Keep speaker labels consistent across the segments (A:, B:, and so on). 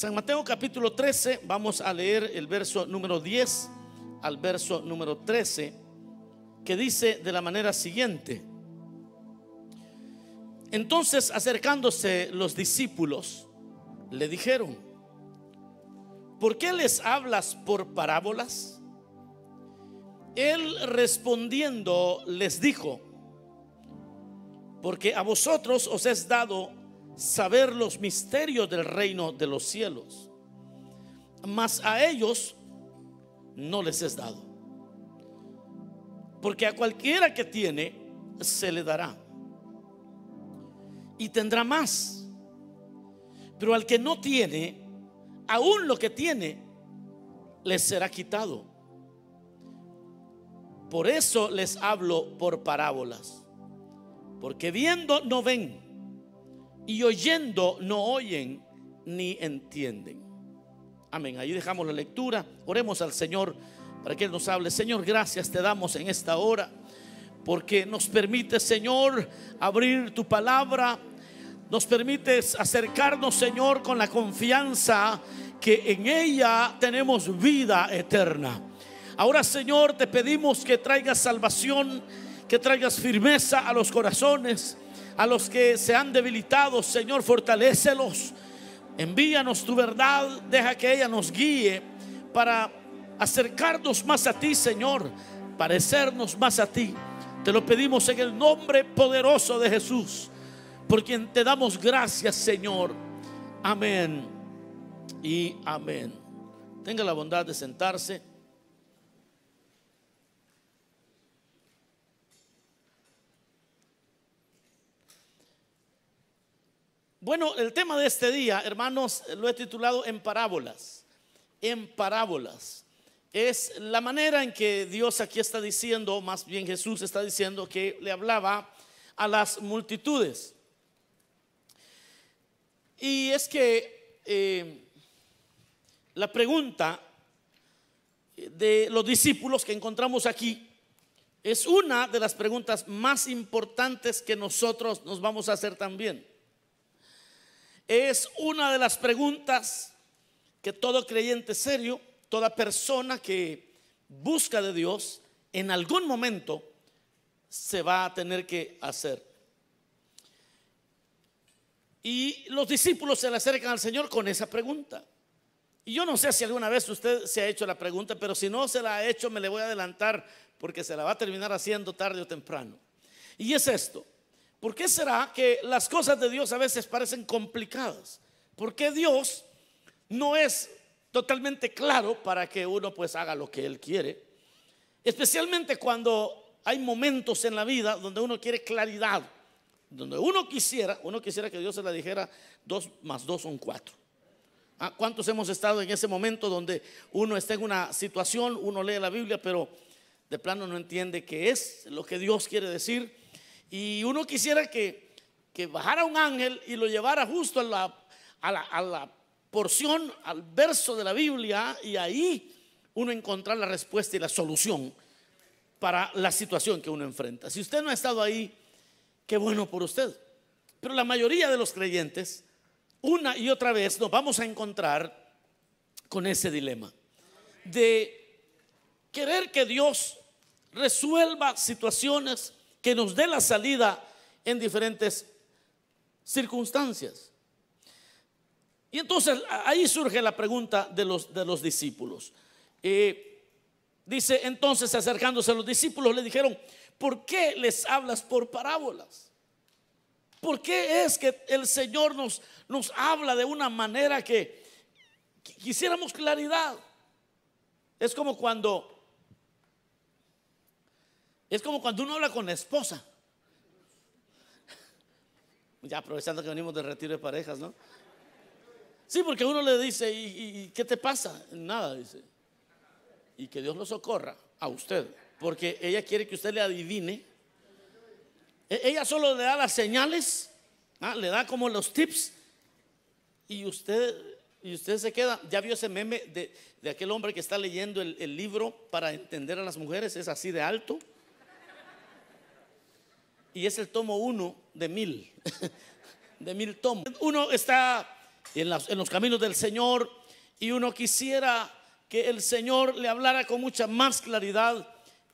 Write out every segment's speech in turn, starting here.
A: San Mateo capítulo 13, vamos a leer el verso número 10 al verso número 13, que dice de la manera siguiente. Entonces acercándose los discípulos, le dijeron, ¿por qué les hablas por parábolas? Él respondiendo les dijo, porque a vosotros os es dado saber los misterios del reino de los cielos, mas a ellos no les es dado. Porque a cualquiera que tiene, se le dará. Y tendrá más. Pero al que no tiene, aún lo que tiene, le será quitado. Por eso les hablo por parábolas. Porque viendo no ven y oyendo no oyen ni entienden. Amén. Ahí dejamos la lectura. Oremos al Señor para que Él nos hable. Señor, gracias te damos en esta hora porque nos permite, Señor, abrir tu palabra. Nos permites acercarnos, Señor, con la confianza que en ella tenemos vida eterna. Ahora, Señor, te pedimos que traigas salvación, que traigas firmeza a los corazones, a los que se han debilitado, Señor, fortalecelos. Envíanos tu verdad, deja que ella nos guíe para acercarnos más a ti, Señor, parecernos más a ti. Te lo pedimos en el nombre poderoso de Jesús, por quien te damos gracias, Señor. Amén y amén. Tenga la bondad de sentarse. Bueno, el tema de este día, hermanos, lo he titulado en parábolas. En parábolas. Es la manera en que Dios aquí está diciendo, más bien Jesús está diciendo que le hablaba a las multitudes. Y es que eh, la pregunta de los discípulos que encontramos aquí es una de las preguntas más importantes que nosotros nos vamos a hacer también es una de las preguntas que todo creyente serio, toda persona que busca de Dios, en algún momento se va a tener que hacer. Y los discípulos se le acercan al Señor con esa pregunta. Y yo no sé si alguna vez usted se ha hecho la pregunta, pero si no se la ha hecho, me le voy a adelantar porque se la va a terminar haciendo tarde o temprano. Y es esto. ¿Por qué será que las cosas de Dios a veces parecen complicadas? ¿Por qué Dios no es totalmente claro para que uno pues haga lo que Él quiere? Especialmente cuando hay momentos en la vida donde uno quiere claridad, donde uno quisiera, uno quisiera que Dios se la dijera, dos más dos son cuatro. ¿Ah? ¿Cuántos hemos estado en ese momento donde uno está en una situación, uno lee la Biblia, pero de plano no entiende qué es lo que Dios quiere decir? Y uno quisiera que, que bajara un ángel y lo llevara justo a la, a la, porción, al verso de la Biblia, y ahí uno encontrar la respuesta y la solución para la situación que uno enfrenta. Si usted no ha estado ahí, qué bueno por usted. Pero la mayoría de los creyentes, una y otra vez, nos vamos a encontrar con ese dilema de querer que Dios resuelva situaciones que nos dé la salida en diferentes circunstancias. Y entonces ahí surge la pregunta de los, de los discípulos. Eh, dice entonces acercándose a los discípulos le dijeron, ¿por qué les hablas por parábolas? ¿Por qué es que el Señor nos, nos habla de una manera que quisiéramos claridad? Es como cuando es como cuando uno habla con la esposa. Ya aprovechando que venimos de retiro de parejas, ¿no? Sí, porque uno le dice, ¿y, qué te pasa? Nada, dice. Y que Dios lo socorra a usted, porque ella quiere que usted le adivine. E, ella solo le da las señales, ¿ah? le da como los tips, y usted, y usted se queda. Ya vio ese meme de, aquel hombre que está leyendo el libro para entender a las mujeres, es así de alto y es el tomo uno de mil, de mil tomos. Uno está en, los caminos del Señor y uno quisiera que el Señor le hablara con mucha más claridad.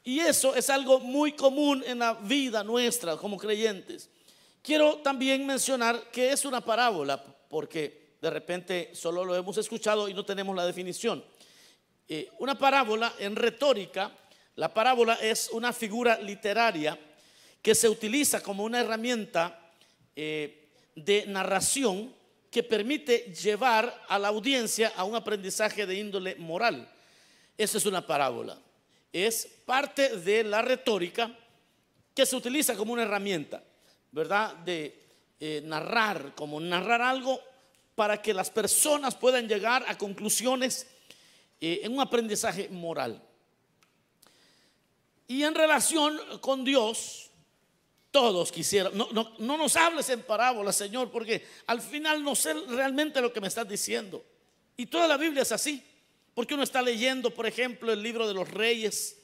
A: Y eso es algo muy común en la vida nuestra como creyentes. Quiero también mencionar que es una parábola, porque de repente solo lo hemos escuchado y no tenemos la definición. Eh, una parábola en retórica, la parábola es una figura literaria que se utiliza como una herramienta eh, de narración que permite llevar a la audiencia a un aprendizaje de índole moral. Esa es una parábola. Es parte de la retórica que se utiliza como una herramienta, ¿verdad? De eh, narrar, como narrar algo para que las personas puedan llegar a conclusiones eh, en un aprendizaje moral. Y en relación con Dios, todos quisieran, no, no, no nos hables en parábolas, Señor, porque al final no sé realmente lo que me estás diciendo. Y toda la Biblia es así, porque uno está leyendo, por ejemplo, el libro de los reyes,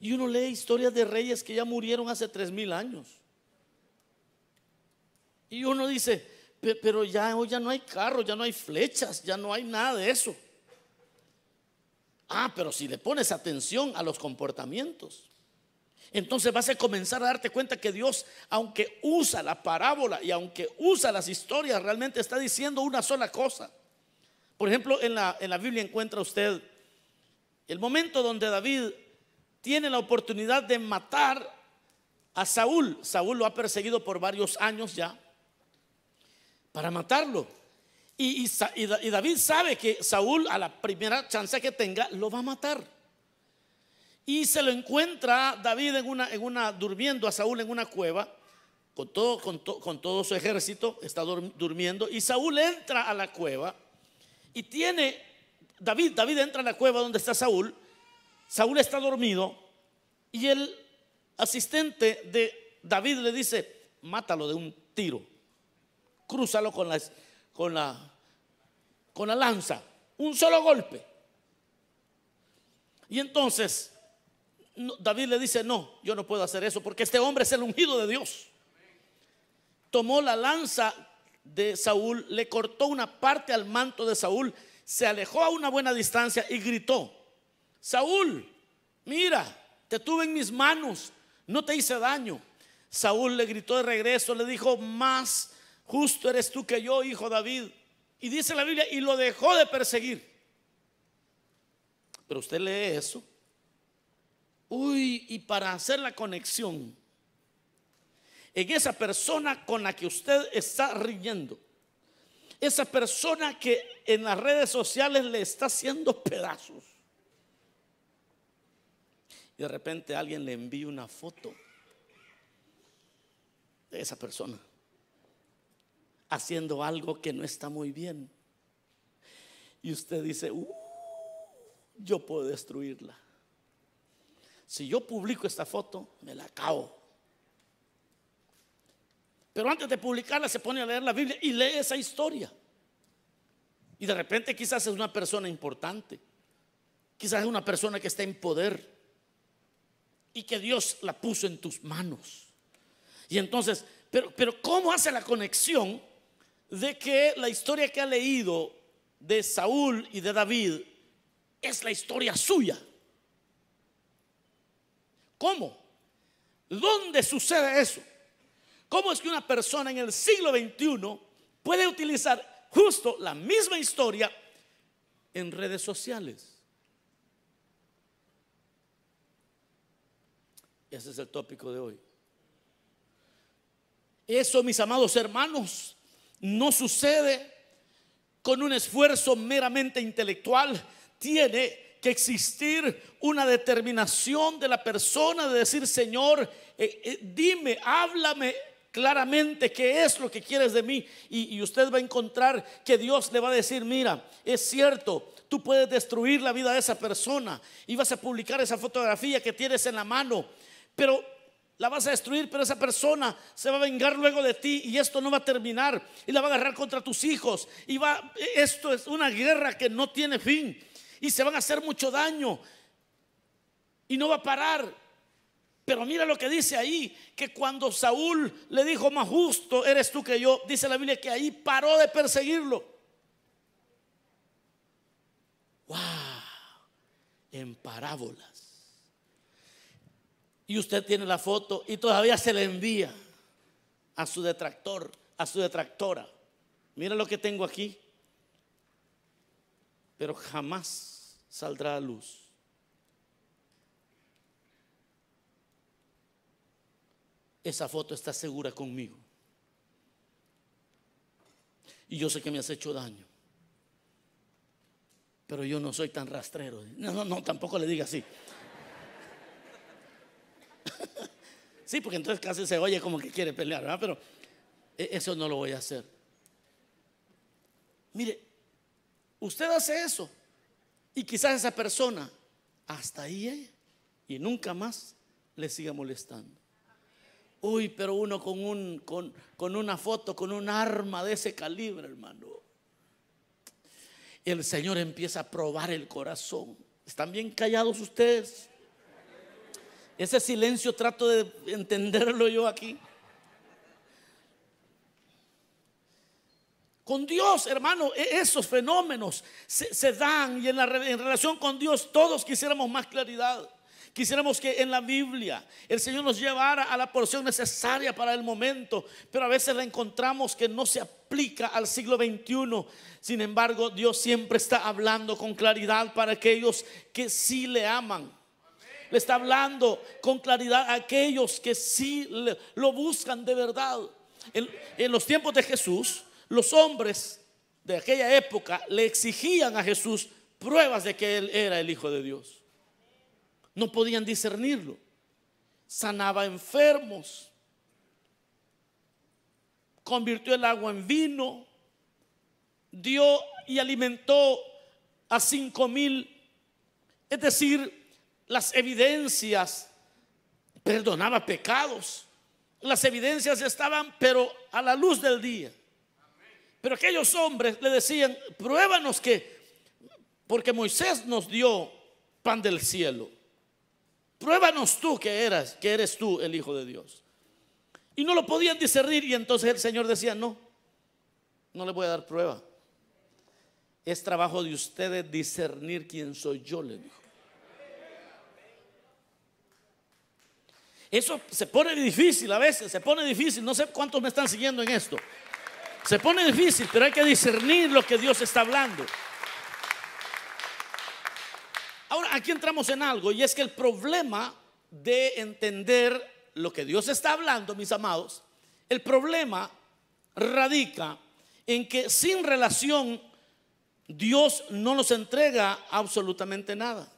A: y uno lee historias de reyes que ya murieron hace tres mil años. Y uno dice, "Pe- pero ya hoy ya no hay carros, ya no hay flechas, ya no hay nada de eso. Ah, pero si le pones atención a los comportamientos, entonces vas a comenzar a darte cuenta que Dios, aunque usa la parábola y aunque usa las historias, realmente está diciendo una sola cosa. Por ejemplo, en la, en la Biblia encuentra usted el momento donde David tiene la oportunidad de matar a Saúl. Saúl lo ha perseguido por varios años ya para matarlo. Y, y y David sabe que Saúl a la primera chance que tenga lo va a matar. Y se lo encuentra David en una, en una durmiendo a Saúl en una cueva con todo, con, to- con todo su ejército, está dur- durmiendo. Y Saúl entra a la cueva y tiene, David, David entra a la cueva donde está Saúl. Saúl está dormido y el asistente de David le dice, mátalo de un tiro, crúzalo con la, con la, con la lanza, un solo golpe. Y entonces David le dice, no, yo no puedo hacer eso porque este hombre es el ungido de Dios. Tomó la lanza de Saúl, le cortó una parte al manto de Saúl, se alejó a una buena distancia y gritó, Saúl, mira, te tuve en mis manos, no te hice daño. Saúl le gritó de regreso, le dijo, más justo eres tú que yo, hijo David. Y dice la Biblia, y lo dejó de perseguir. Pero usted lee eso. Uy, y para hacer la conexión en esa persona con la que usted está riñendo, esa persona que en las redes sociales le está haciendo pedazos. Y de repente alguien le envía una foto de esa persona haciendo algo que no está muy bien. Y usted dice, "Uh, yo puedo destruirla. Si yo publico esta foto, me la acabo. Pero antes de publicarla se pone a leer la Biblia y lee esa historia. Y de repente quizás es una persona importante. Quizás es una persona que está en poder. Y que Dios la puso en tus manos. Y entonces, pero, pero ¿cómo hace la conexión de que la historia que ha leído de Saúl y de David es la historia suya? ¿Cómo? ¿Dónde sucede eso? ¿Cómo es que una persona en el siglo XXI puede utilizar justo la misma historia en redes sociales? Ese es el tópico de hoy. Eso, mis amados hermanos, no sucede con un esfuerzo meramente intelectual. Tiene que existir una determinación de la persona de decir, Señor, eh, eh, dime, háblame claramente qué es lo que quieres de mí. Y, y usted va a encontrar que Dios le va a decir, mira, es cierto, tú puedes destruir la vida de esa persona y vas a publicar esa fotografía que tienes en la mano, pero la vas a destruir, pero esa persona se va a vengar luego de ti y esto no va a terminar y la va a agarrar contra tus hijos y va esto es una guerra que no tiene fin y se van a hacer mucho daño y no va a parar. Pero mira lo que dice ahí, que cuando Saúl le dijo, más justo eres tú que yo, dice la Biblia que ahí paró de perseguirlo. ¡Wow! En parábolas. Y usted tiene la foto y todavía se le envía a su detractor, a su detractora. Mira lo que tengo aquí. Pero jamás saldrá a luz. Esa foto está segura conmigo. Y yo sé que me has hecho daño. Pero yo no soy tan rastrero. No, no, no, tampoco le diga así. sí, porque entonces casi se oye como que quiere pelear, ¿verdad? Pero e, eso no lo voy a hacer. Mire, usted hace eso y quizás esa persona hasta ahí y nunca más le siga molestando. Uy, pero uno con, un, con, con una foto, con un arma de ese calibre, hermano. El Señor empieza a probar el corazón. ¿Están bien callados ustedes? Ese silencio trato de entenderlo yo aquí. Con Dios, hermano, e-, esos fenómenos se, dan y en, la, en relación con Dios todos quisiéramos más claridad. Quisiéramos que en la Biblia el Señor nos llevara a la porción necesaria para el momento, pero a veces la encontramos que no se aplica al siglo XXI. Sin embargo, Dios siempre está hablando con claridad para aquellos que sí le aman. Le está hablando con claridad a aquellos que sí lo buscan de verdad. En los tiempos de Jesús, los hombres de aquella época le exigían a Jesús pruebas de que Él era el Hijo de Dios. No podían discernirlo. Sanaba enfermos. Convirtió el agua en vino. Dio y alimentó a cinco mil. Es decir, las evidencias perdonaba pecados. Las evidencias estaban, pero a la luz del día. Pero aquellos hombres le decían, pruébanos que, porque Moisés nos dio pan del cielo. Pruébanos tú que eras, que eres tú el Hijo de Dios. Y no lo podían discernir y entonces el Señor decía, no, no le voy a dar prueba. Es trabajo de ustedes discernir quién soy yo, le dijo. Eso se pone difícil a veces, se pone difícil. No sé cuántos me están siguiendo en esto. Se pone difícil, pero hay que discernir lo que Dios está hablando. Ahora, aquí entramos en algo y es que el problema de entender lo que Dios está hablando, mis amados, el problema radica en que sin relación Dios no nos entrega absolutamente nada.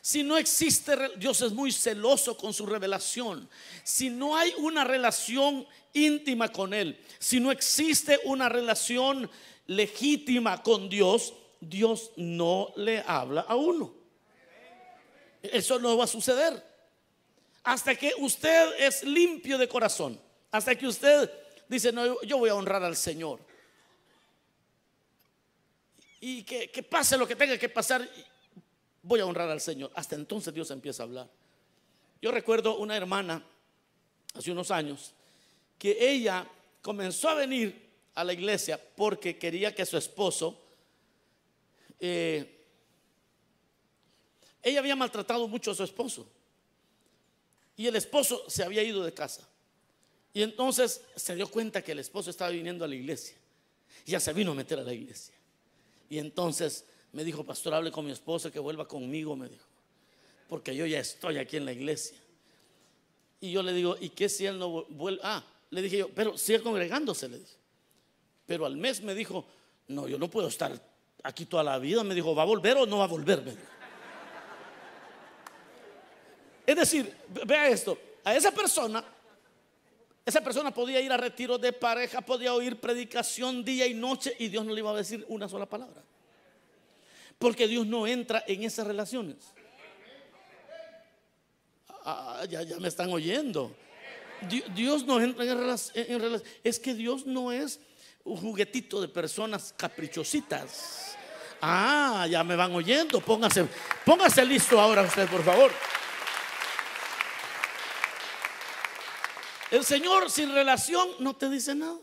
A: Si no existe, Dios es muy celoso con su revelación. Si no hay una relación íntima con Él, si no existe una relación legítima con Dios, Dios no le habla a uno. Eso no va a suceder. Hasta que usted es limpio de corazón. Hasta que usted dice, no, yo voy a honrar al Señor. Y que, que pase lo que tenga que pasar, voy a honrar al Señor. Hasta entonces Dios empieza a hablar. Yo recuerdo una hermana hace unos años que ella comenzó a venir a la iglesia porque quería que su esposo eh, ella había maltratado mucho a su esposo. Y el esposo se había ido de casa. Y entonces se dio cuenta que el esposo estaba viniendo a la iglesia. Ya se vino a meter a la iglesia. Y entonces me dijo, pastor, hable con mi esposa que vuelva conmigo, me dijo. Porque yo ya estoy aquí en la iglesia. Y yo le digo, ¿y qué si él no vuelve? Ah, le dije yo, pero sigue congregándose, le dije. Pero al mes me dijo, no, yo no puedo estar aquí toda la vida. Me dijo, ¿va a volver o no va a volver? Es decir, vea esto, a esa persona, esa persona podía ir a retiro de pareja, podía oír predicación día y noche y Dios no le iba a decir una sola palabra. Porque Dios no entra en esas relaciones. Ah, ya, ya, me están oyendo. Dios no entra en relaciones. Es que Dios no es un juguetito de personas caprichositas. Ah, ya me van oyendo. Póngase, póngase listo ahora usted, por favor. El Señor sin relación no te dice nada.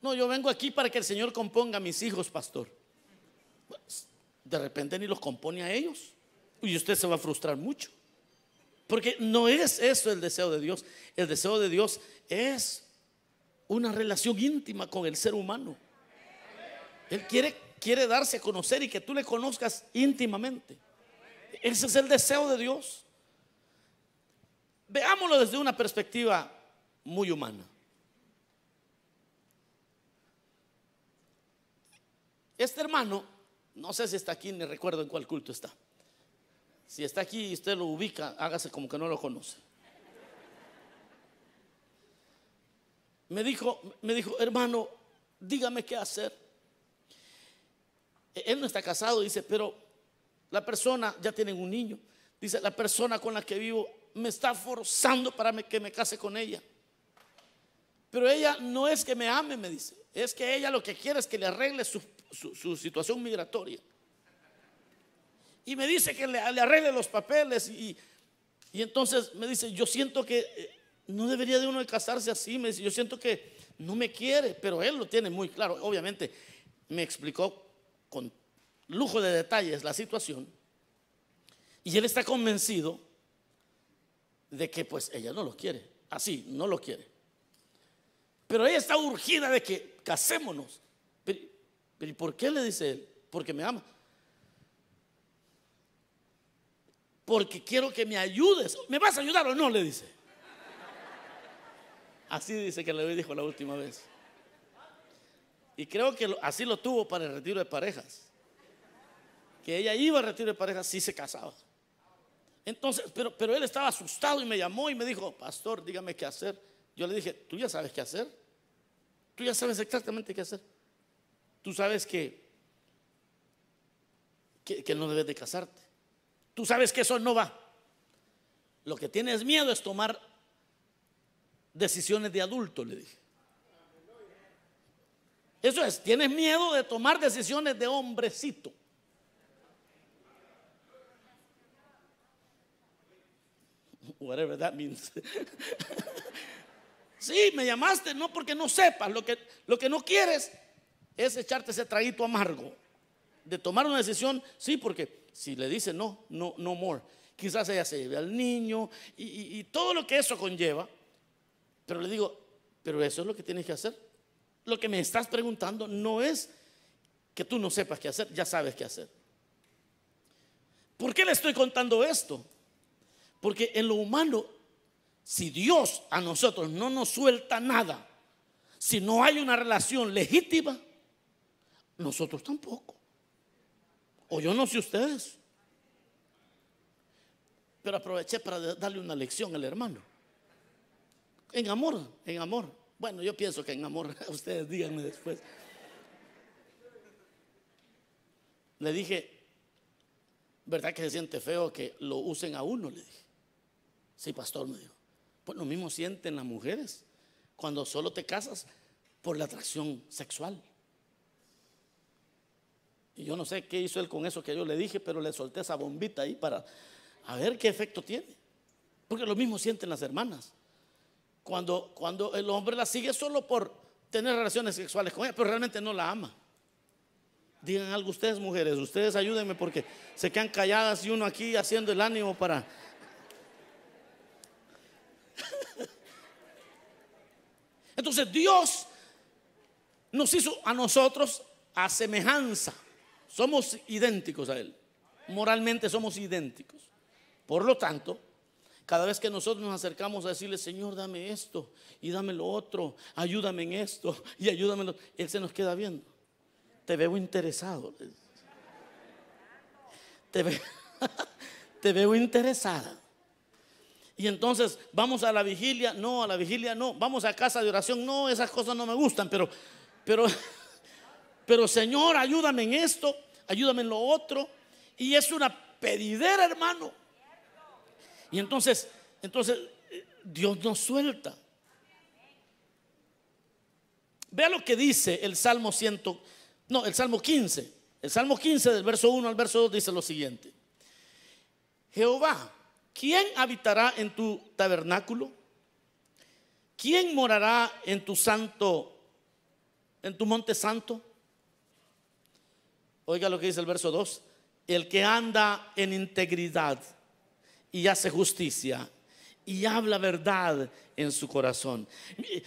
A: No, yo vengo aquí para que el Señor componga a mis hijos, pastor. de repente ni los compone a ellos. Y usted se va a frustrar mucho. Porque no es eso el deseo de Dios. El deseo de Dios es una relación íntima con el ser humano. Él quiere, quiere darse a conocer y que tú le conozcas íntimamente. Ese es el deseo de Dios. Veámoslo desde una perspectiva muy humana. Este hermano, no sé si está aquí, ni recuerdo en cuál culto está. Si está aquí y usted lo ubica, hágase como que no lo conoce. Me dijo, me dijo, hermano, dígame qué hacer. Él no está casado, dice, pero la persona, ya tienen un niño, dice, la persona con la que vivo me está forzando para que me case con ella. Pero ella no es que me ame, me dice, es que ella lo que quiere es que le arregle su, situación migratoria. Y me dice que le, arregle los papeles y, y, entonces me dice, yo siento que eh, no debería de uno casarse así, me dice, yo siento que no me quiere, pero él lo tiene muy claro. Obviamente me explicó con lujo de detalles la situación y él está convencido de que pues ella no lo quiere, así, no lo quiere. Pero ella está urgida de que casémonos. Pero, ¿y por qué le dice él? Porque me ama. Porque quiero que me ayudes. ¿Me vas a ayudar o no? Le dice. Así dice que le dijo la última vez. Y creo que así lo tuvo para el retiro de parejas. Que ella iba al retiro de parejas si se casaba. Entonces, pero, pero él estaba asustado y me llamó y me dijo, pastor, dígame qué hacer. Yo le dije, ¿tú ya sabes qué hacer? Tú ya sabes exactamente qué hacer. Tú sabes que, que, no debes de casarte. Tú sabes que eso no va. Lo que tienes miedo es tomar decisiones de adulto, le dije. Eso es, tienes miedo de tomar decisiones de hombrecito. Whatever that means. Sí, me llamaste, no porque no sepas. Lo que, lo que no quieres es echarte ese traguito amargo. De tomar una decisión, sí, porque si le dice no, no, no more. Quizás ella se lleve al niño y, y todo lo que eso conlleva. Pero le digo, pero eso es lo que tienes que hacer. Lo que me estás preguntando no es que tú no sepas qué hacer, ya sabes qué hacer. ¿Por qué le estoy contando esto? Porque en lo humano si Dios a nosotros no nos suelta nada, si no hay una relación legítima, nosotros tampoco. O yo no sé ustedes. Pero aproveché para darle una lección al hermano. En amor, en amor. Bueno, yo pienso que en amor, ustedes díganme después. Le dije, ¿verdad que se siente feo que lo usen a uno? Le dije. Sí, pastor, me dijo. Pues lo mismo sienten las mujeres cuando solo te casas por la atracción sexual. Y yo no sé qué hizo él con eso que yo le dije, pero le solté esa bombita ahí para a ver qué efecto tiene. Porque lo mismo sienten las hermanas. Cuando, cuando el hombre la sigue solo por tener relaciones sexuales con ella, pero realmente no la ama. Digan algo ustedes, mujeres, ustedes ayúdenme porque se quedan calladas y uno aquí haciendo el ánimo para Entonces Dios nos hizo a nosotros a semejanza. Somos idénticos a Él. Moralmente somos idénticos. Por lo tanto, cada vez que nosotros nos acercamos a decirle, Señor, dame esto y dame lo otro, ayúdame en esto y ayúdame, en Él se nos queda viendo. Te veo interesado. Te te veo interesada. Y entonces vamos a la vigilia, no, a la vigilia no, vamos a casa de oración, no, esas cosas no me gustan, pero, pero, pero Señor, ayúdame en esto, ayúdame en lo otro. Y es una pedidera, hermano. Y entonces, entonces Dios nos suelta. Vea lo que dice el Salmo 100, no, el Salmo 15. El Salmo 15 del verso 1 al verso 2 dice lo siguiente. Jehová ¿Quién habitará en tu tabernáculo? ¿Quién morará en tu santo, en tu monte santo? Oiga lo que dice el verso 2. el que anda en integridad y hace justicia y habla verdad en su corazón.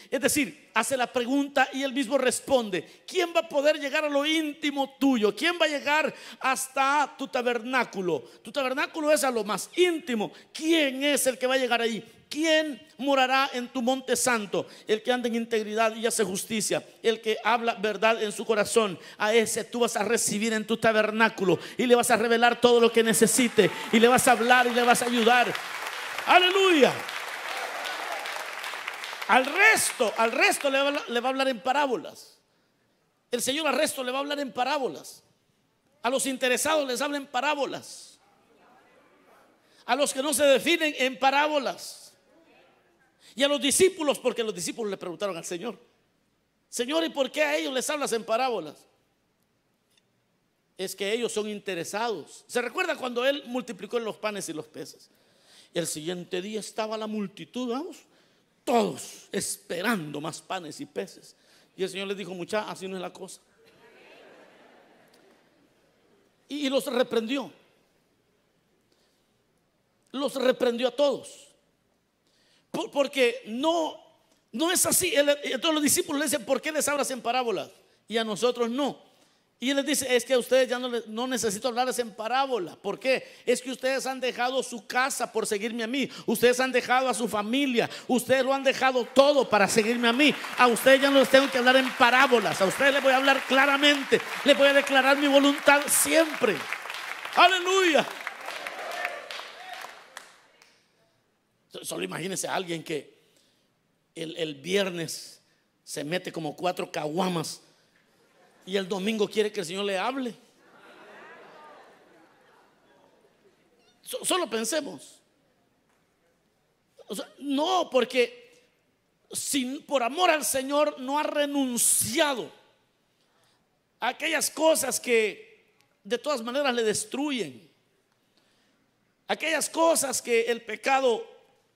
A: Es decir, hace la pregunta y él mismo responde, ¿quién va a poder llegar a lo íntimo tuyo? ¿Quién va a llegar hasta tu tabernáculo? Tu tabernáculo es a lo más íntimo. ¿Quién es el que va a llegar ahí? ¿Quién morará en tu monte santo? El que anda en integridad y hace justicia, el que habla verdad en su corazón. A ese tú vas a recibir en tu tabernáculo y le vas a revelar todo lo que necesite y le vas a hablar y le vas a ayudar. Aleluya. Al resto, al resto le va, le va a hablar en parábolas. El Señor al resto le va a hablar en parábolas. A los interesados les habla en parábolas. A los que no se definen en parábolas. Y a los discípulos, porque los discípulos le preguntaron al Señor, Señor, ¿y por qué a ellos les hablas en parábolas? Es que ellos son interesados. ¿Se recuerda cuando Él multiplicó los panes y los peces? Y el siguiente día estaba la multitud, vamos, todos esperando más panes y peces. Y el Señor les dijo, mucha, así no es la cosa. Y, y los reprendió. Los reprendió a todos. Porque no, no es así. Entonces los discípulos le dicen, ¿por qué les hablas en parábolas? Y a nosotros no. Y él les dice, es que a ustedes ya no, no necesito hablarles en parábola. ¿Por qué? Es que ustedes han dejado su casa por seguirme a mí. Ustedes han dejado a su familia. Ustedes lo han dejado todo para seguirme a mí. A ustedes ya no les tengo que hablar en parábolas. A ustedes les voy a hablar claramente. Les voy a declarar mi voluntad siempre. Aleluya. Solo imagínense a alguien que el, viernes se mete como cuatro caguamas y el domingo quiere que el Señor le hable. solo pensemos. no, porque sin, por amor al Señor no ha renunciado a aquellas cosas que de todas maneras le destruyen. Aquellas cosas que el pecado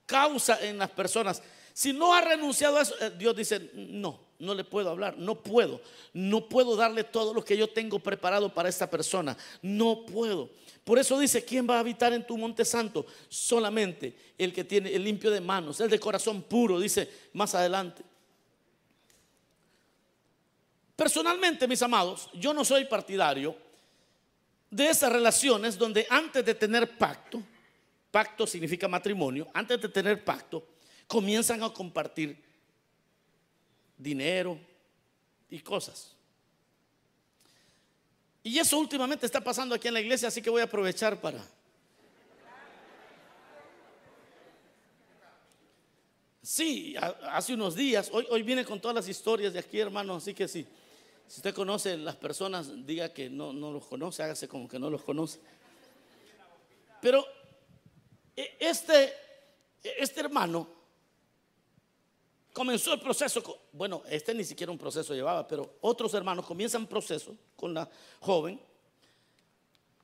A: causa en las personas. Si no ha renunciado a eso, eh, Dios dice, no, no le puedo hablar, no puedo, no puedo darle todo lo que yo tengo preparado para esta persona, no puedo. Por eso dice, ¿quién va a habitar en tu monte santo? Solamente el que tiene el limpio de manos, el de corazón puro, dice más adelante. Personalmente, mis amados, yo no soy partidario de esas relaciones donde antes de tener pacto, pacto significa matrimonio, antes de tener pacto, comienzan a compartir dinero y cosas. Y eso últimamente está pasando aquí en la iglesia, así que voy a aprovechar para... Sí, hace unos días, hoy, hoy viene con todas las historias de aquí, hermano, así que sí. Si usted conoce las personas, diga que no, no los conoce, hágase como que no los conoce. Pero este, este hermano comenzó el proceso, bueno, este ni siquiera un proceso llevaba, pero otros hermanos comienzan proceso con la joven.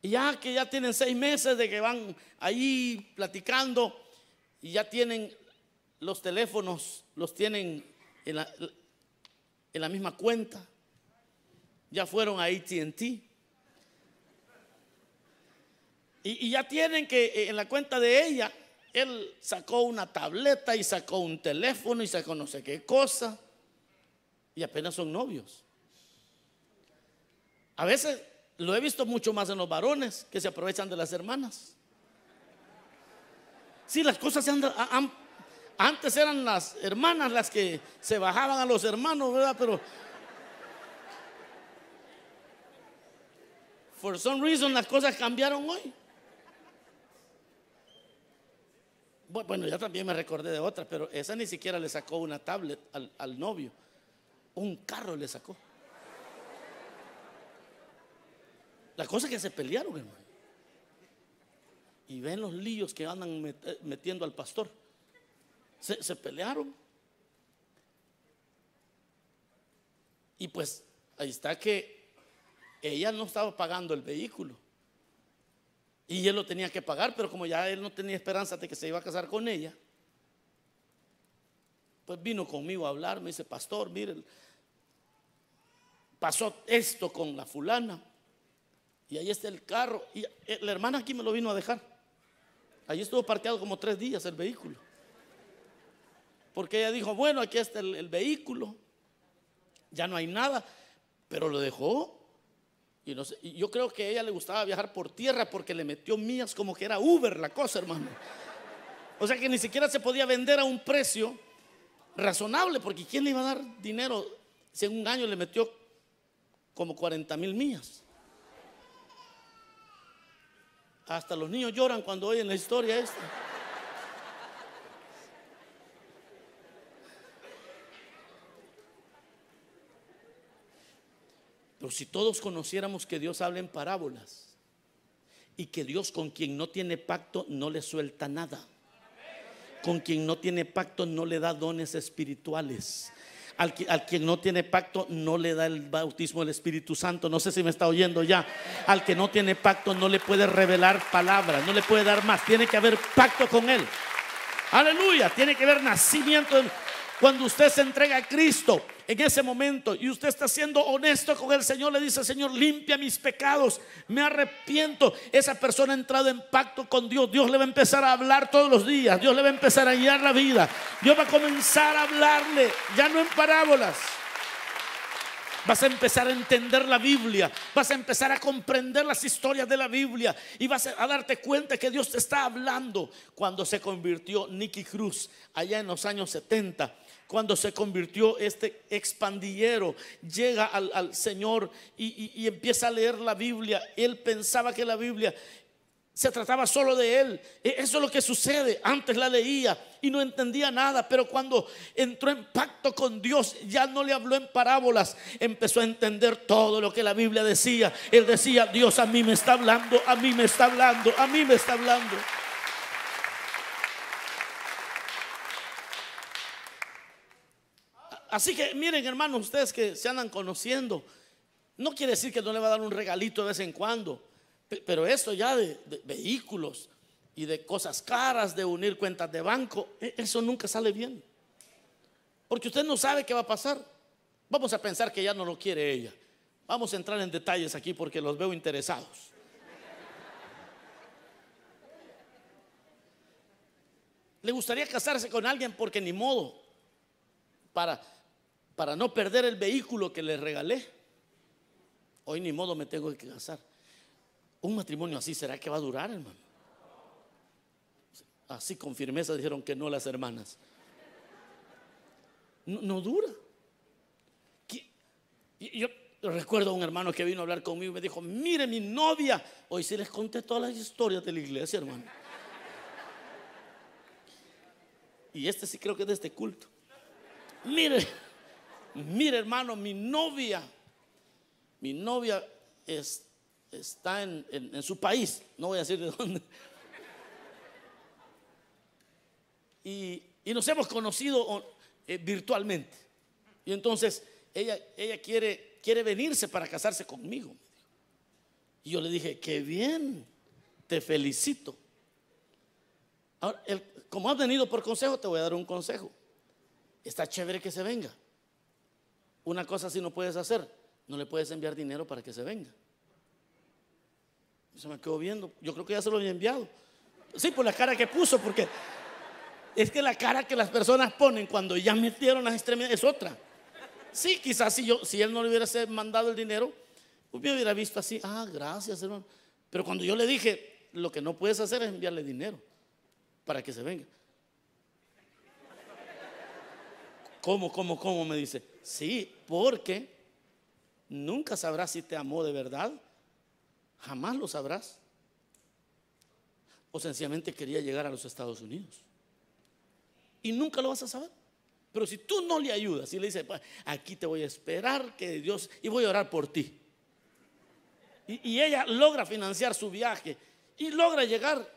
A: Y ya que ya tienen seis meses de que van ahí platicando y ya tienen los teléfonos, los tienen en la, en la misma cuenta. Ya fueron a ATT. Y, ya tienen que eh, en la cuenta de ella, él sacó una tableta y sacó un teléfono y sacó no sé qué cosa. Y apenas son novios. A veces lo he visto mucho más en los varones que se aprovechan de las hermanas. Sí, las cosas se han, antes eran las hermanas las que se bajaban a los hermanos, ¿verdad? Pero for some reason las cosas cambiaron hoy. Bueno, ya también me recordé de otra, pero esa ni siquiera le sacó una tablet al, novio. Un carro le sacó. La cosa es que se pelearon, hermano. Y ven los líos que andan metiendo al pastor. Se, se pelearon. Y pues ahí está que ella no estaba pagando el vehículo. Y él lo tenía que pagar, pero como ya él no tenía esperanza de que se iba a casar con ella, pues vino conmigo a hablar, me dice, pastor, mire, pasó esto con la fulana. Y ahí está el carro. Y eh, la hermana aquí me lo vino a dejar. Allí estuvo parqueado como tres días el vehículo. Porque ella dijo, bueno, aquí está el, vehículo. Ya no hay nada. Pero lo dejó. Y, yo creo que a ella le gustaba viajar por tierra porque le metió mías como que era Uber la cosa, hermano. O sea que ni siquiera se podía vender a un precio razonable, porque ¿quién le iba a dar dinero si en un año le metió como 40 mil millas? Hasta los niños lloran cuando oyen la historia esta. Pero si todos conociéramos que Dios habla en parábolas y que Dios con quien no tiene pacto no le suelta nada. Con quien no tiene pacto no le da dones espirituales. Al, quien no tiene pacto no le da el bautismo del Espíritu Santo. No sé si me está oyendo ya. Al que no tiene pacto no le puede revelar palabras, no le puede dar más. Tiene que haber pacto con él. Aleluya. Tiene que haber nacimiento. Cuando usted se entrega a Cristo, en ese momento y usted está siendo honesto con el Señor, le dice, Señor, limpia mis pecados, me arrepiento. Esa persona ha entrado en pacto con Dios. Dios le va a empezar a hablar todos los días. Dios le va a empezar a guiar la vida. Dios va a comenzar a hablarle, ya no en parábolas. Vas a empezar a entender la Biblia, vas a empezar a comprender las historias de la Biblia y vas a darte cuenta que Dios te está hablando. Cuando se convirtió Nicky Cruz allá en los años 70, cuando se convirtió este expandillero, llega al, Señor y, empieza a leer la Biblia. Él pensaba que la Biblia se trataba solo de él. E, eso es lo que sucede. Antes la leía y no entendía nada, pero cuando entró en pacto con Dios, ya no le habló en parábolas, empezó a entender todo lo que la Biblia decía. Él decía, Dios a mí me está hablando, a mí me está hablando, a mí me está hablando. Así que miren hermanos, ustedes que se andan conociendo, no quiere decir que no le va a dar un regalito de vez en cuando, pero esto ya de, vehículos y de cosas caras, de unir cuentas de banco, e, eso nunca sale bien. Porque usted no sabe qué va a pasar. Vamos a pensar que ya no lo quiere ella. Vamos a entrar en detalles aquí porque los veo interesados. Le gustaría casarse con alguien porque ni modo para para no perder el vehículo que le regalé. Hoy ni modo me tengo que casar. Un matrimonio así, ¿será que va a durar, hermano? Así con firmeza dijeron que no las hermanas. No, dura. Yo recuerdo a un hermano que vino a hablar conmigo y me dijo, mire mi novia. Hoy sí les conté todas las historias de la iglesia, hermano. Y este sí creo que es de este culto. Mire, mire hermano, mi novia, mi novia está en, su país, no voy a decir de dónde. Y, nos hemos conocido eh, virtualmente. Y entonces ella, ella quiere, quiere venirse para casarse conmigo. Y yo le dije, qué bien, te felicito. Ahora, como has venido por consejo, te voy a dar un consejo. Está chévere que se venga. Una cosa si no puedes hacer, no le puedes enviar dinero para que se venga. Se me quedó viendo. Yo creo que ya se lo había enviado. Sí, por la cara que puso, porque es que la cara que las personas ponen cuando ya metieron las extremidades es otra. Sí, quizás si yo, si él no le hubiera mandado el dinero, hubiera visto así, ah, gracias, hermano. Pero cuando yo le dije, lo que no puedes hacer es enviarle dinero para que se venga. ¿Cómo, cómo, cómo? Me dice. Sí, porque nunca sabrás si te amó de verdad. Jamás lo sabrás. O sencillamente quería llegar a los Estados Unidos. Y nunca lo vas a saber. Pero si tú no le ayudas y le dices, aquí te voy a esperar que Dios, y voy a orar por ti. Y, ella logra financiar su viaje y logra llegar,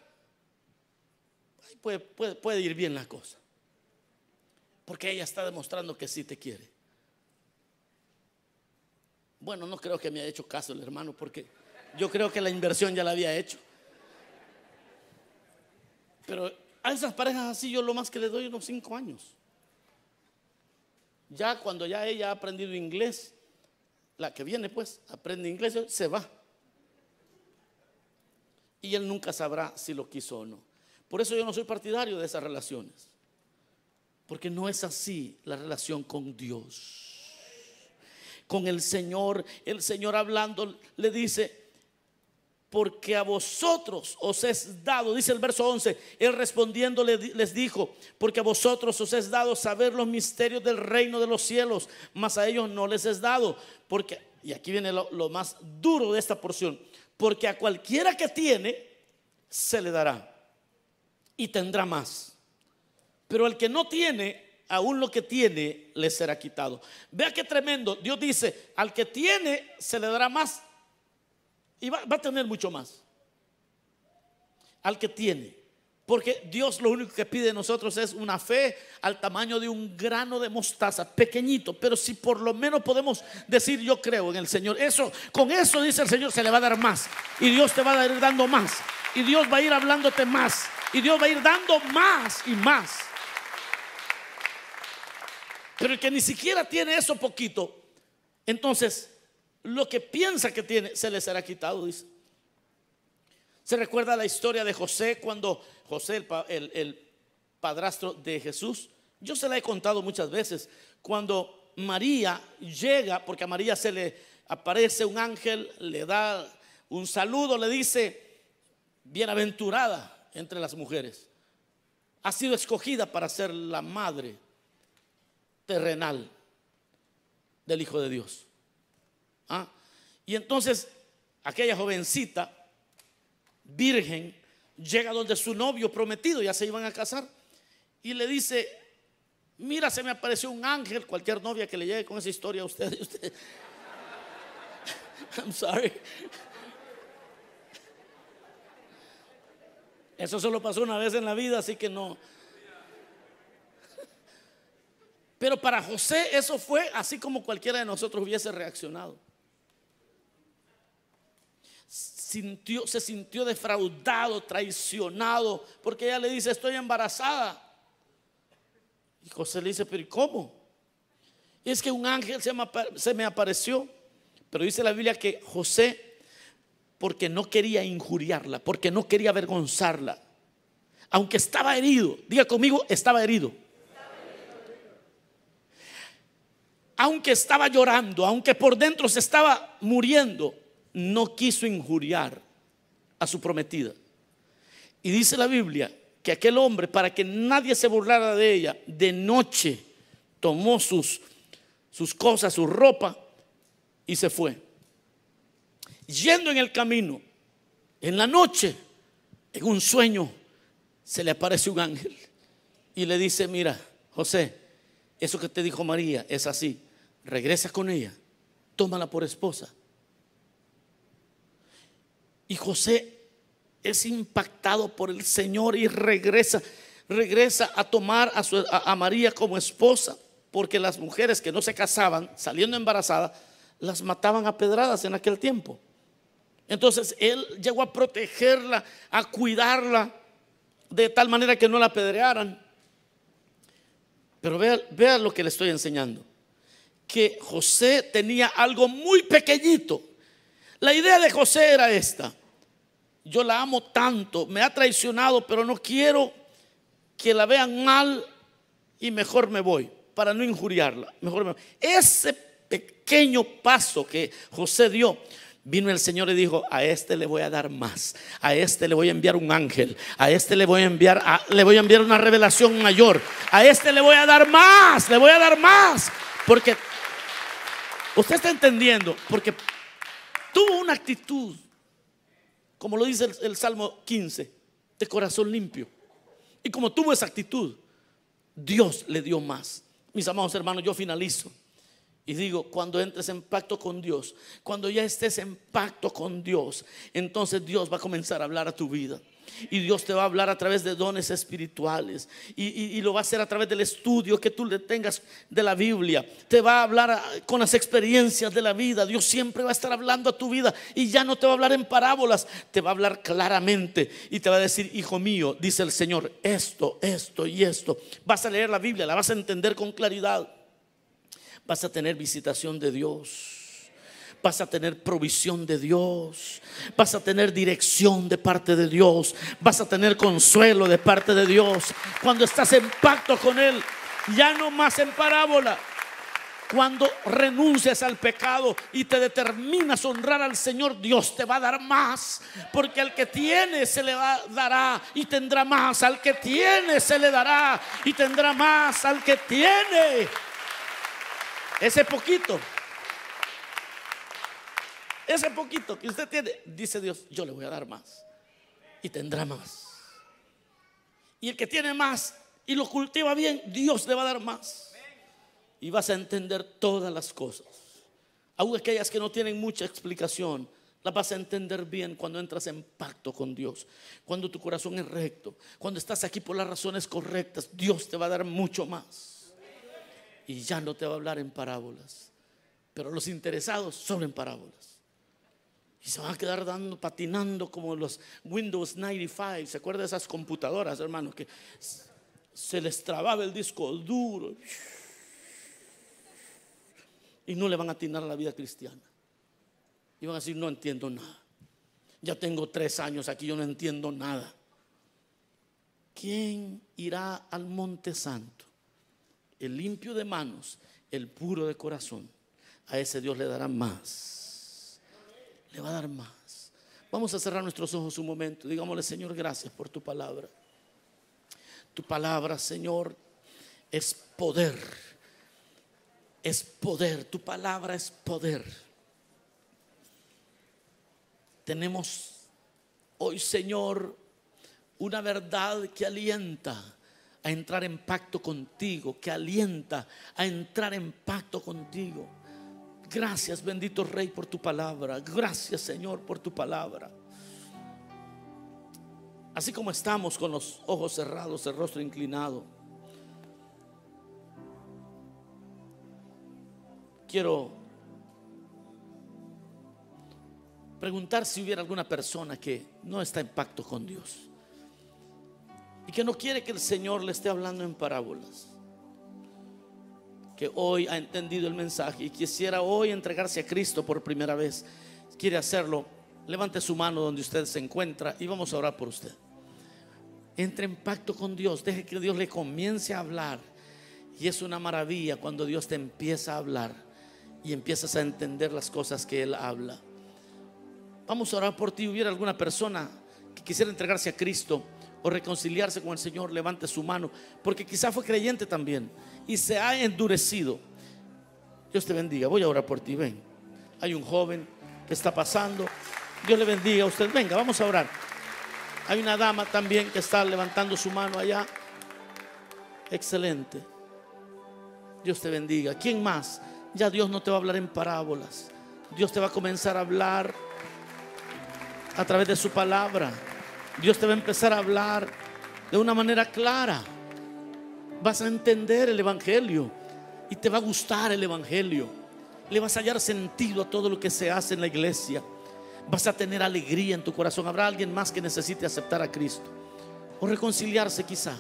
A: puede, puede ir bien la cosa. Porque ella está demostrando que sí te quiere. Bueno, no creo que me haya hecho caso el hermano porque yo creo que la inversión ya la había hecho. Pero a esas parejas así yo lo más que le doy unos cinco años. Ya cuando ya ella ha aprendido inglés, la que viene pues aprende inglés, se va. y él nunca sabrá si lo quiso o no. Por eso yo no soy partidario de esas relaciones. Porque no es así la relación con Dios. Con el Señor, el Señor hablando le dice, porque a vosotros os es dado, dice el verso 11, él respondiendo les dijo, porque a vosotros os es dado saber los misterios del reino de los cielos, mas a ellos no les es dado, porque, y aquí viene lo, lo más duro de esta porción, porque a cualquiera que tiene, se le dará y tendrá más. Pero el que no tiene, aún lo que tiene, le será quitado. Vea qué tremendo. Dios dice, al que tiene, se le dará más y va, a tener mucho más. Al que tiene. Porque Dios lo único que pide de nosotros es una fe al tamaño de un grano de mostaza, pequeñito, pero si por lo menos podemos decir yo creo en el Señor, eso con eso dice el Señor se le va a dar más y Dios te va a ir dando más y Dios va a ir hablándote más y Dios va a ir dando más y más. Pero el que ni siquiera tiene eso poquito, entonces lo que piensa que tiene se le será quitado, dice. Se recuerda la historia de José cuando José, el, padrastro de Jesús, yo se la he contado muchas veces, cuando María llega, porque a María se le aparece un ángel, le da un saludo, le dice, bienaventurada entre las mujeres, ha sido escogida para ser la madre terrenal del Hijo de Dios. ¿Ah? Y entonces aquella jovencita, virgen, llega donde su novio prometido, ya se iban a casar, y le dice, mira, se me apareció un ángel, cualquier novia que le llegue con esa historia a usted, usted I'm sorry. Eso solo pasó una vez en la vida, así que no. Pero para José eso fue así como cualquiera de nosotros hubiese reaccionado se sintió defraudado, traicionado, porque ella le dice, estoy embarazada. Y José le dice, pero ¿y cómo? es que un ángel se me, se me apareció, pero dice la Biblia que José, porque no quería injuriarla, porque no quería avergonzarla, aunque estaba herido, diga conmigo, estaba herido. Aunque estaba llorando, aunque por dentro se estaba muriendo, no quiso injuriar a su prometida. Y dice la Biblia que aquel hombre, para que nadie se burlara de ella, de noche tomó sus, sus cosas, su ropa y se fue. Yendo en el camino, en la noche, en un sueño, se le aparece un ángel y le dice, mira, José, eso que te dijo María es así, regresa con ella, tómala por esposa y José es impactado por el Señor y regresa, regresa a tomar a, María como esposa, porque las mujeres que no se casaban, saliendo embarazadas, las mataban a pedradas en aquel tiempo. Entonces él llegó a protegerla, a cuidarla, de tal manera que no la apedrearan. Pero vea, vea lo que le estoy enseñando. Que José tenía algo muy pequeñito la idea de José era esta. Yo la amo tanto, me ha traicionado, pero no quiero que la vean mal y mejor me voy para no injuriarla. Mejor me Ese pequeño paso que José dio, vino el Señor y dijo, a este le voy a dar más, a este le voy a enviar un ángel, a este le voy a enviar, le voy a enviar una revelación mayor, a este le voy a dar más, le voy a dar más, porque usted está entendiendo, porque tuvo una actitud, como lo dice el, Salmo 15, de corazón limpio. Y como tuvo esa actitud, Dios le dio más. Mis amados hermanos, yo finalizo. Y digo, cuando entres en pacto con Dios, cuando ya estés en pacto con Dios, entonces Dios va a comenzar a hablar a tu vida. Y Dios te va a hablar a través de dones espirituales. Y, lo va a hacer a través del estudio que tú le tengas de la Biblia. Te va a hablar con las experiencias de la vida. Dios siempre va a estar hablando a tu vida. Y ya no te va a hablar en parábolas. Te va a hablar claramente. Y te va a decir, hijo mío, dice el Señor, esto, esto y esto. Vas a leer la Biblia, la vas a entender con claridad. Vas a tener visitación de Dios vas a tener provisión de Dios, vas a tener dirección de parte de Dios, vas a tener consuelo de parte de Dios. Cuando estás en pacto con Él, ya no más en parábola. Cuando renuncias al pecado y te determinas a honrar al Señor, Dios te va a dar más. Porque al que tiene se le va, dará y tendrá más. Al que tiene se le dará y tendrá más. Al que tiene. Ese poquito. Ese poquito que usted tiene, dice Dios, yo le voy a dar más. Y tendrá más. Y el que tiene más y lo cultiva bien, Dios le va a dar más y vas a entender todas las cosas. Aún aquellas que no tienen mucha explicación, las vas a entender bien cuando entras en pacto con Dios, cuando tu corazón es recto, cuando estás aquí por las razones correctas, Dios te va a dar mucho más. Y ya no te va a hablar en parábolas, pero los interesados solo en parábolas. Y se van a quedar dando, patinando como los Windows 95. ¿Se acuerdan de esas computadoras, hermanos? Que se les trababa el disco duro y no le van a atinar a la vida cristiana. Y van a decir, no entiendo nada. Ya tengo tres años aquí, yo no entiendo nada. ¿Quién irá al monte santo? El limpio de manos, el puro de corazón. A ese Dios le dará más. Le va a dar más. Vamos a cerrar nuestros ojos un momento. Digámosle, Señor, gracias por tu palabra. Tu palabra, Señor, es poder es poder, tu palabra es poder. Tenemos hoy, Señor, una verdad que alienta a entrar en pacto contigo, que alienta a entrar en pacto contigo. Gracias, bendito Rey, por tu palabra. Gracias, Señor, por tu palabra. Así como estamos con los ojos cerrados, el rostro inclinado. quiero preguntar si hubiera alguna persona que no está en pacto con Dios y que no quiere que el Señor le esté hablando en parábolas, que hoy ha entendido el mensaje y quisiera hoy entregarse a Cristo por primera vez, quiere hacerlo, levante su mano donde usted se encuentra y vamos a orar por usted. Entre en pacto con Dios, deje que Dios le comience a hablar. Y es una maravilla cuando Dios te empieza a hablar y empiezas a entender las cosas que Él habla. Vamos a orar por ti. Hubiera alguna persona que quisiera entregarse a Cristo o reconciliarse con el Señor, levante su mano, porque quizá fue creyente también y se ha endurecido. Dios te bendiga. Voy a orar por ti. Ven. Hay un joven que está pasando. Dios le bendiga a usted. Venga, vamos a orar. Hay una dama también que está levantando su mano allá. Excelente. Dios te bendiga. ¿Quién más? ya Dios no te va a hablar en parábolas. Dios te va a comenzar a hablar a través de su palabra. Dios te va a empezar a hablar de una manera clara. Vas a entender el Evangelio y te va a gustar el Evangelio. Le vas a hallar sentido a todo lo que se hace en la iglesia. Vas a tener alegría en tu corazón. Habrá alguien más que necesite aceptar a Cristo o reconciliarse quizá.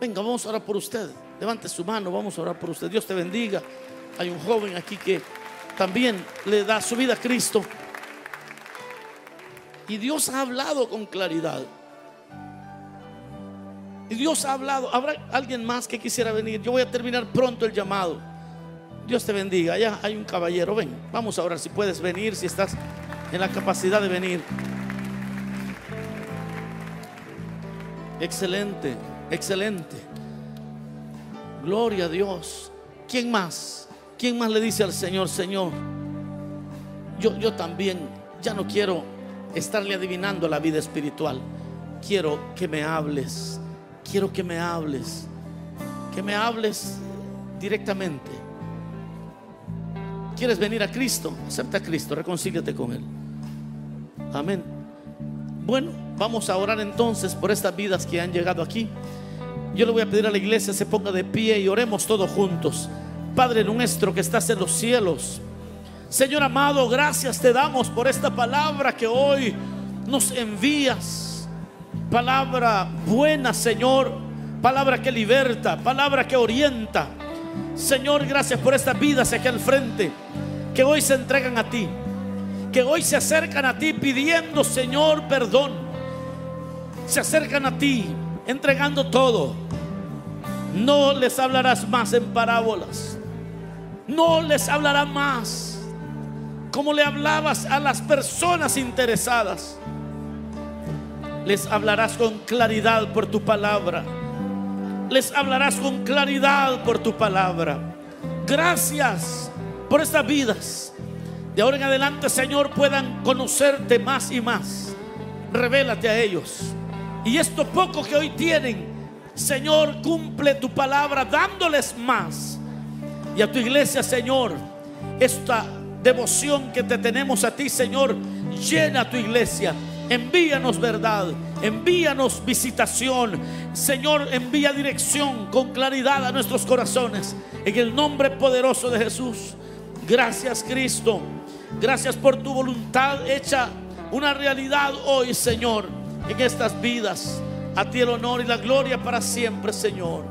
A: Venga, vamos a orar por usted. Levante su mano, vamos a orar por usted. Dios te bendiga. Hay un joven aquí que también le da su vida a Cristo. Y Dios ha hablado con claridad. Y Dios ha hablado. ¿Habrá alguien más que quisiera venir? Yo voy a terminar pronto el llamado. Dios te bendiga. Allá hay un caballero. Ven, vamos a orar si puedes venir, si estás en la capacidad de venir. Excelente, excelente. Gloria a Dios. ¿Quién más? ¿Quién más le dice al Señor, Señor? Yo, yo también ya no quiero estarle adivinando la vida espiritual. Quiero que me hables. Quiero que me hables. Que me hables directamente. ¿Quieres venir a Cristo? Acepta a Cristo, reconcíliate con Él. Amén. Bueno, vamos a orar entonces por estas vidas que han llegado aquí. Yo le voy a pedir a la iglesia se ponga de pie y oremos todos juntos. Padre nuestro que estás en los cielos. Señor amado, gracias te damos por esta palabra que hoy nos envías. Palabra buena, Señor. Palabra que liberta, palabra que orienta. Señor, gracias por esta vida hacia aquí al frente. que hoy se entregan a ti, que hoy se acercan a ti pidiendo, Señor, perdón. Se acercan a ti entregando todo. No les hablarás más en parábolas. No les hablarás más como le hablabas a las personas interesadas. Les hablarás con claridad por tu palabra. Les hablarás con claridad por tu palabra. Gracias por estas vidas. De ahora en adelante, Señor, puedan conocerte más y más. Revélate a ellos. Y esto poco que hoy tienen, Señor, cumple tu palabra dándoles más. Y a tu iglesia, Señor, esta devoción que te tenemos a ti, Señor, llena tu iglesia. Envíanos verdad, envíanos visitación. Señor, envía dirección con claridad a nuestros corazones. En el nombre poderoso de Jesús. Gracias, Cristo. Gracias por tu voluntad hecha una realidad hoy, Señor, en estas vidas. A ti el honor y la gloria para siempre, Señor.